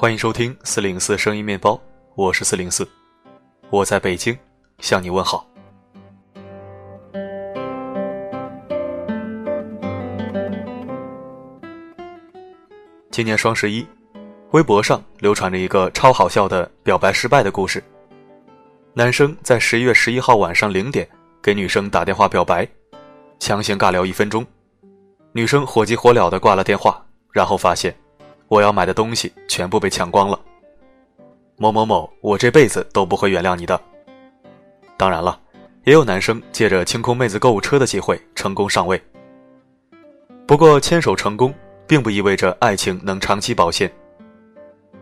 欢迎收听四零四声音面包，我是四零四，我在北京向你问好。今年双十一，微博上流传着一个超好笑的表白失败的故事。男生在十一月十一号晚上零点给女生打电话表白，强行尬聊一分钟，女生火急火燎的挂了电话，然后发现。我要买的东西全部被抢光了。某某某，我这辈子都不会原谅你的。当然了，也有男生借着清空妹子购物车的机会成功上位。不过，牵手成功并不意味着爱情能长期保鲜。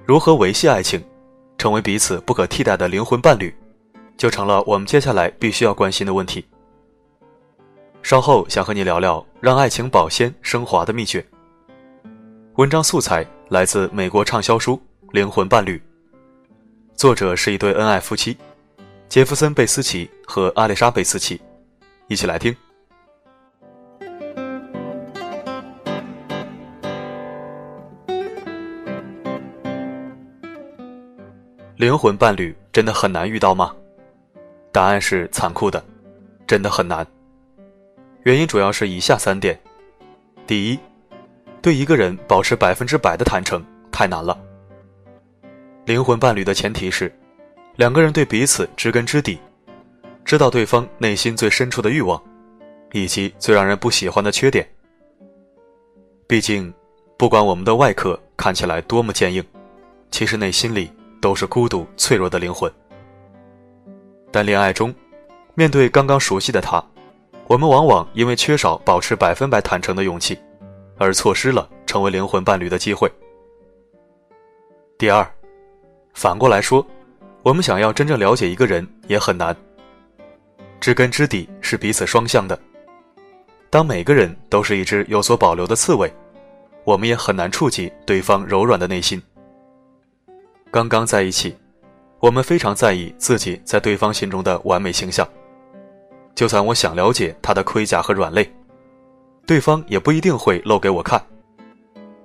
如何维系爱情，成为彼此不可替代的灵魂伴侣，就成了我们接下来必须要关心的问题。稍后想和你聊聊让爱情保鲜升华的秘诀。文章素材。来自美国畅销书《灵魂伴侣》，作者是一对恩爱夫妻，杰弗森·贝斯奇和阿丽莎·贝斯奇。一起来听。灵魂伴侣真的很难遇到吗？答案是残酷的，真的很难。原因主要是以下三点：第一。对一个人保持百分之百的坦诚太难了。灵魂伴侣的前提是，两个人对彼此知根知底，知道对方内心最深处的欲望，以及最让人不喜欢的缺点。毕竟，不管我们的外壳看起来多么坚硬，其实内心里都是孤独脆弱的灵魂。但恋爱中，面对刚刚熟悉的他，我们往往因为缺少保持百分百坦诚的勇气。而错失了成为灵魂伴侣的机会。第二，反过来说，我们想要真正了解一个人也很难。知根知底是彼此双向的。当每个人都是一只有所保留的刺猬，我们也很难触及对方柔软的内心。刚刚在一起，我们非常在意自己在对方心中的完美形象。就算我想了解他的盔甲和软肋。对方也不一定会露给我看，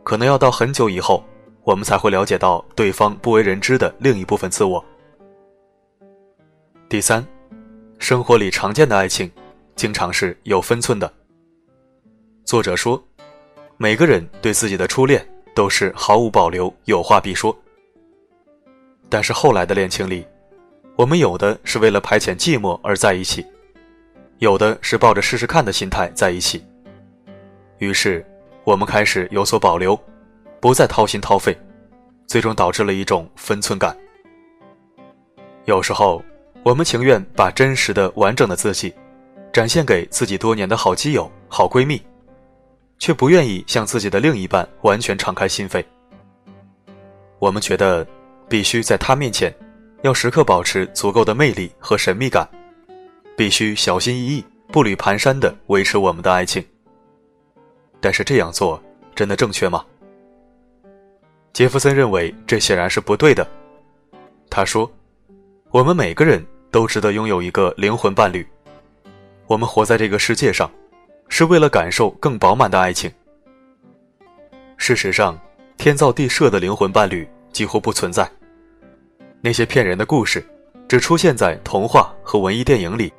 可能要到很久以后，我们才会了解到对方不为人知的另一部分自我。第三，生活里常见的爱情，经常是有分寸的。作者说，每个人对自己的初恋都是毫无保留，有话必说。但是后来的恋情里，我们有的是为了排遣寂寞而在一起，有的是抱着试试看的心态在一起。于是，我们开始有所保留，不再掏心掏肺，最终导致了一种分寸感。有时候，我们情愿把真实的、完整的自己，展现给自己多年的好基友、好闺蜜，却不愿意向自己的另一半完全敞开心扉。我们觉得，必须在他面前，要时刻保持足够的魅力和神秘感，必须小心翼翼、步履蹒跚地维持我们的爱情。但是这样做真的正确吗？杰弗森认为这显然是不对的。他说：“我们每个人都值得拥有一个灵魂伴侣。我们活在这个世界上，是为了感受更饱满的爱情。事实上，天造地设的灵魂伴侣几乎不存在。那些骗人的故事，只出现在童话和文艺电影里。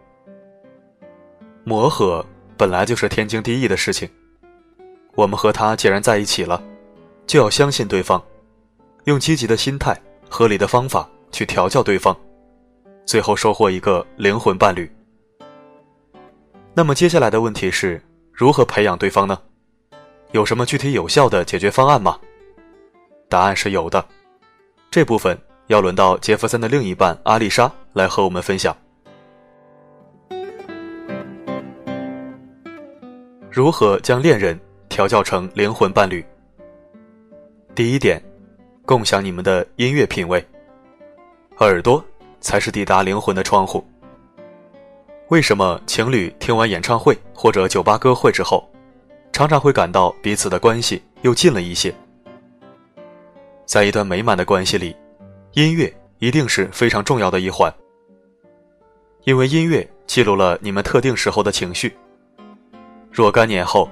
磨合本来就是天经地义的事情。”我们和他既然在一起了，就要相信对方，用积极的心态、合理的方法去调教对方，最后收获一个灵魂伴侣。那么接下来的问题是如何培养对方呢？有什么具体有效的解决方案吗？答案是有的。这部分要轮到杰弗森的另一半阿丽莎来和我们分享。如何将恋人？调教成灵魂伴侣。第一点，共享你们的音乐品味。耳朵才是抵达灵魂的窗户。为什么情侣听完演唱会或者酒吧歌会之后，常常会感到彼此的关系又近了一些？在一段美满的关系里，音乐一定是非常重要的一环，因为音乐记录了你们特定时候的情绪。若干年后。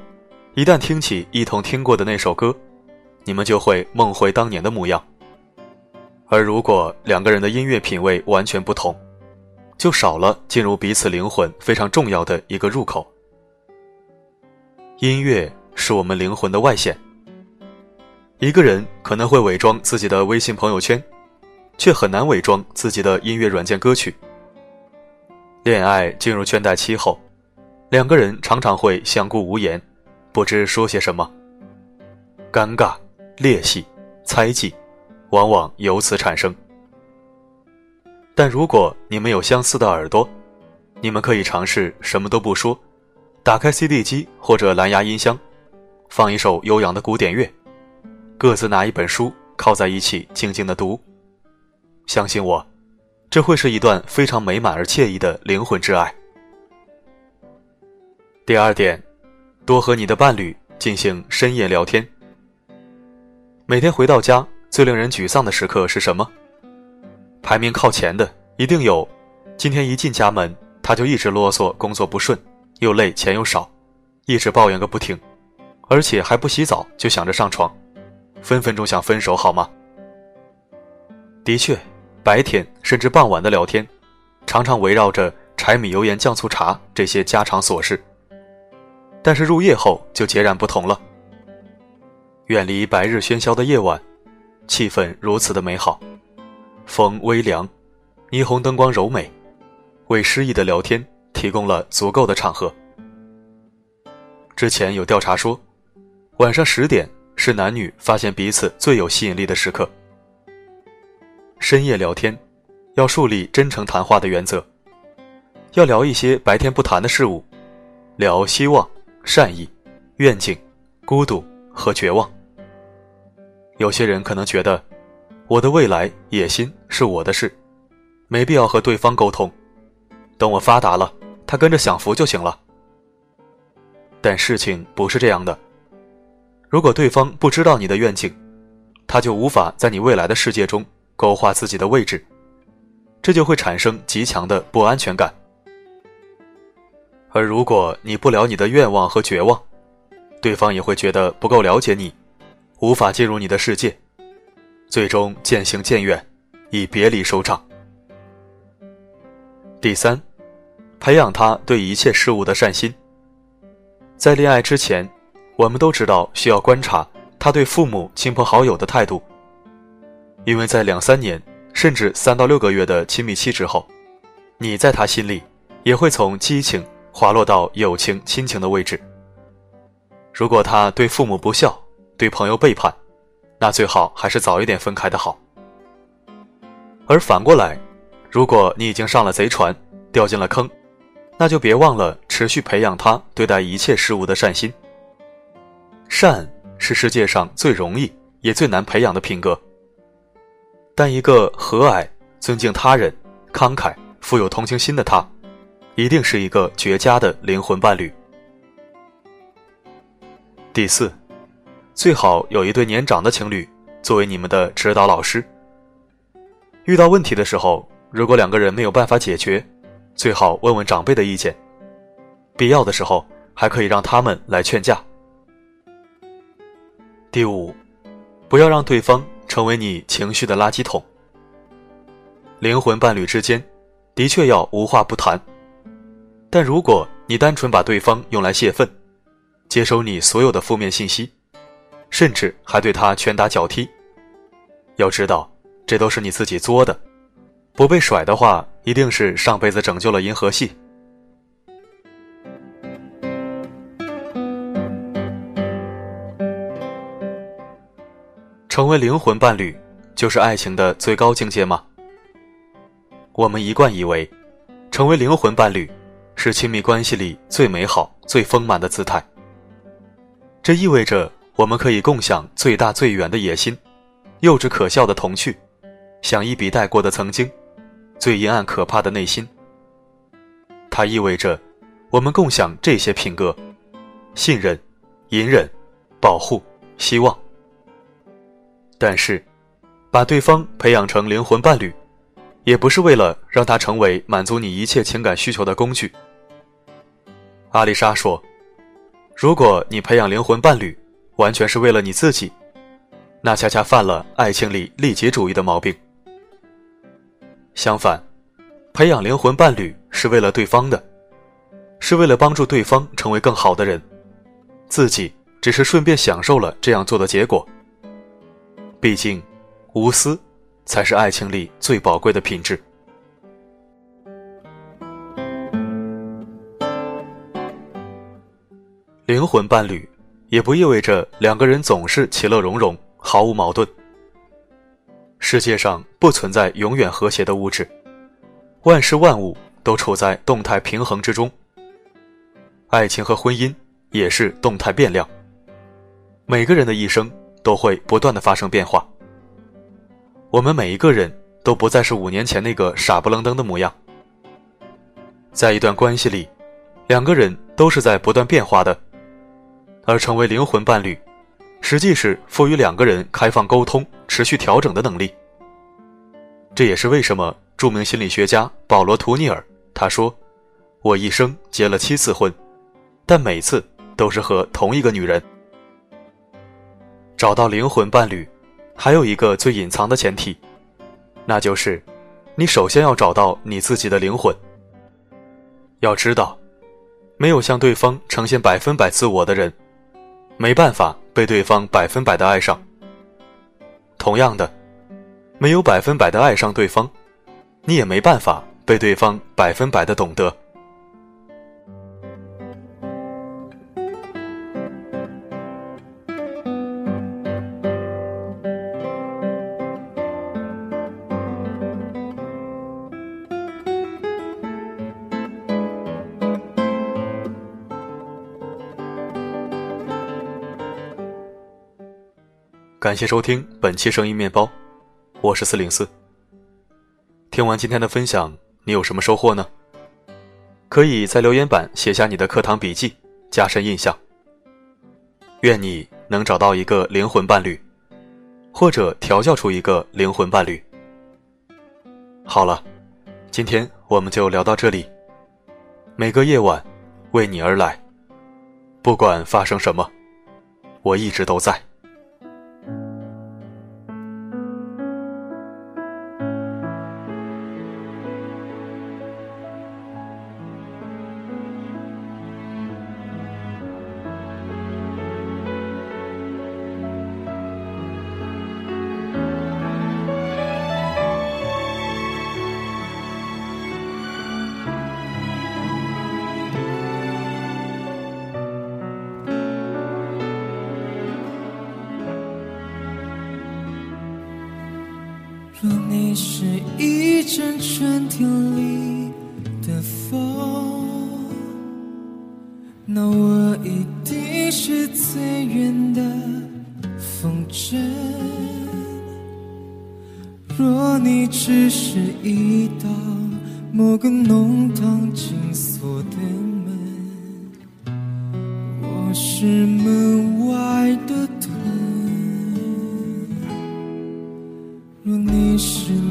一旦听起一同听过的那首歌，你们就会梦回当年的模样，而如果两个人的音乐品味完全不同，就少了进入彼此灵魂非常重要的一个入口。音乐是我们灵魂的外显。一个人可能会伪装自己的微信朋友圈，却很难伪装自己的音乐软件歌曲。恋爱进入倦怠期后，两个人常常会相顾无言，不知说些什么。尴尬、裂隙、猜忌，往往由此产生。但如果你们有相似的耳朵，你们可以尝试什么都不说，打开 CD 机或者蓝牙音箱，放一首悠扬的古典乐。各自拿一本书靠在一起，静静的读。相信我，这会是一段非常美满而惬意的灵魂之爱。第二点，多和你的伴侣进行深夜聊天。每天回到家，最令人沮丧的时刻是什么？排名靠前的一定有：今天一进家门，他就一直啰嗦，工作不顺，又累，钱又少，一直抱怨个不停，而且还不洗澡就想着上床。分分钟想分手，好吗？的确，白天甚至傍晚的聊天，常常围绕着柴米油盐酱醋茶这些家常琐事。但是入夜后就截然不同了。远离白日喧嚣的夜晚，气氛如此的美好，风微凉，霓虹灯光柔美，为诗意的聊天提供了足够的场合。之前有调查说，晚上十点。是男女发现彼此最有吸引力的时刻。深夜聊天，要树立真诚谈话的原则，要聊一些白天不谈的事物，聊希望、善意、愿景、孤独和绝望。有些人可能觉得，我的未来、野心是我的事，没必要和对方沟通，等我发达了，他跟着享福就行了。但事情不是这样的。如果对方不知道你的愿景，他就无法在你未来的世界中勾画自己的位置，这就会产生极强的不安全感。而如果你不聊你的愿望和绝望，对方也会觉得不够了解你，无法进入你的世界，最终渐行渐远，以别离收场。第三，培养他对一切事物的善心，在恋爱之前。我们都知道需要观察他对父母亲朋好友的态度，因为在两三年甚至三到六个月的亲密期之后，你在他心里也会从激情滑落到友情亲情的位置。如果他对父母不孝，对朋友背叛，那最好还是早一点分开的好。而反过来，如果你已经上了贼船，掉进了坑，那就别忘了持续培养他对待一切事物的善心。善是世界上最容易也最难培养的品格，但一个和蔼、尊敬他人、慷慨、富有同情心的他，一定是一个绝佳的灵魂伴侣。第四，最好有一对年长的情侣作为你们的指导老师。遇到问题的时候，如果两个人没有办法解决，最好问问长辈的意见，必要的时候还可以让他们来劝架。第五，不要让对方成为你情绪的垃圾桶。灵魂伴侣之间，的确要无话不谈，但如果你单纯把对方用来泄愤，接收你所有的负面信息，甚至还对他拳打脚踢，要知道这都是你自己作的。不被甩的话，一定是上辈子拯救了银河系。成为灵魂伴侣，就是爱情的最高境界吗？我们一贯以为，成为灵魂伴侣，是亲密关系里最美好、最丰满的姿态。这意味着我们可以共享最大最远的野心，幼稚可笑的童趣，想一笔带过的曾经，最阴暗可怕的内心。它意味着，我们共享这些品格：信任、隐忍、保护、希望。但是，把对方培养成灵魂伴侣，也不是为了让他成为满足你一切情感需求的工具。阿丽莎说：“如果你培养灵魂伴侣，完全是为了你自己，那恰恰犯了爱情里利己主义的毛病。相反，培养灵魂伴侣是为了对方的，是为了帮助对方成为更好的人，自己只是顺便享受了这样做的结果。毕竟，无私才是爱情里最宝贵的品质。灵魂伴侣，也不意味着两个人总是其乐融融，毫无矛盾。世界上不存在永远和谐的物质，万事万物都处在动态平衡之中。爱情和婚姻也是动态变量。每个人的一生都会不断的发生变化。我们每一个人都不再是五年前那个傻不愣登的模样。在一段关系里，两个人都是在不断变化的。而成为灵魂伴侣，实际是赋予两个人开放沟通、持续调整的能力。这也是为什么著名心理学家保罗·图尼尔他说：“我一生结了七次婚，但每次都是和同一个女人。”找到灵魂伴侣，还有一个最隐藏的前提，那就是，你首先要找到你自己的灵魂。要知道，没有向对方呈现百分百自我的人。没办法被对方百分百的爱上。同样的，没有百分百的爱上对方，你也没办法被对方百分百的懂得。感谢收听本期声音面包，我是四零四。听完今天的分享，你有什么收获呢？可以在留言板写下你的课堂笔记，加深印象。愿你能找到一个灵魂伴侣，或者调教出一个灵魂伴侣。好了，今天我们就聊到这里。每个夜晚，为你而来，不管发生什么，我一直都在。你是一阵春天里的风，那我一定是最远的风筝。若你只是一道某个弄堂紧锁的门，我是门外的。是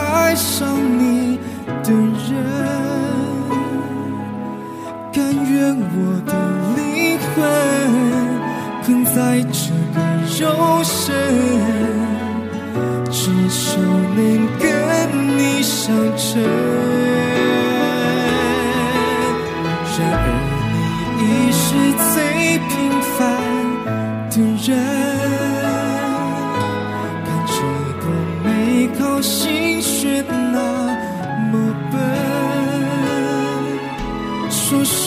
爱上你的人，甘愿我的灵魂困在这个肉身，只求能跟你相称。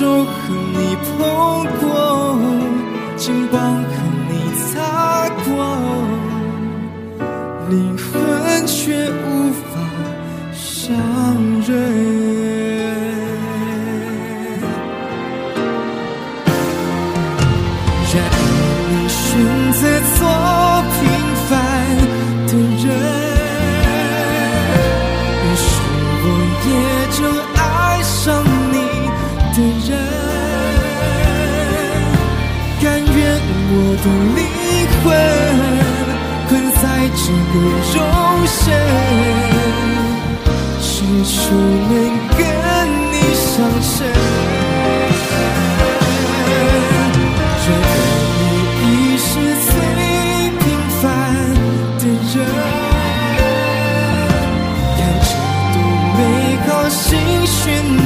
手和你碰过，肩膀和你擦过，灵魂却无法相认。我的灵魂困在这个肉身，只求能跟你相衬。觉得你已是最平凡的人，看着多美好心悬。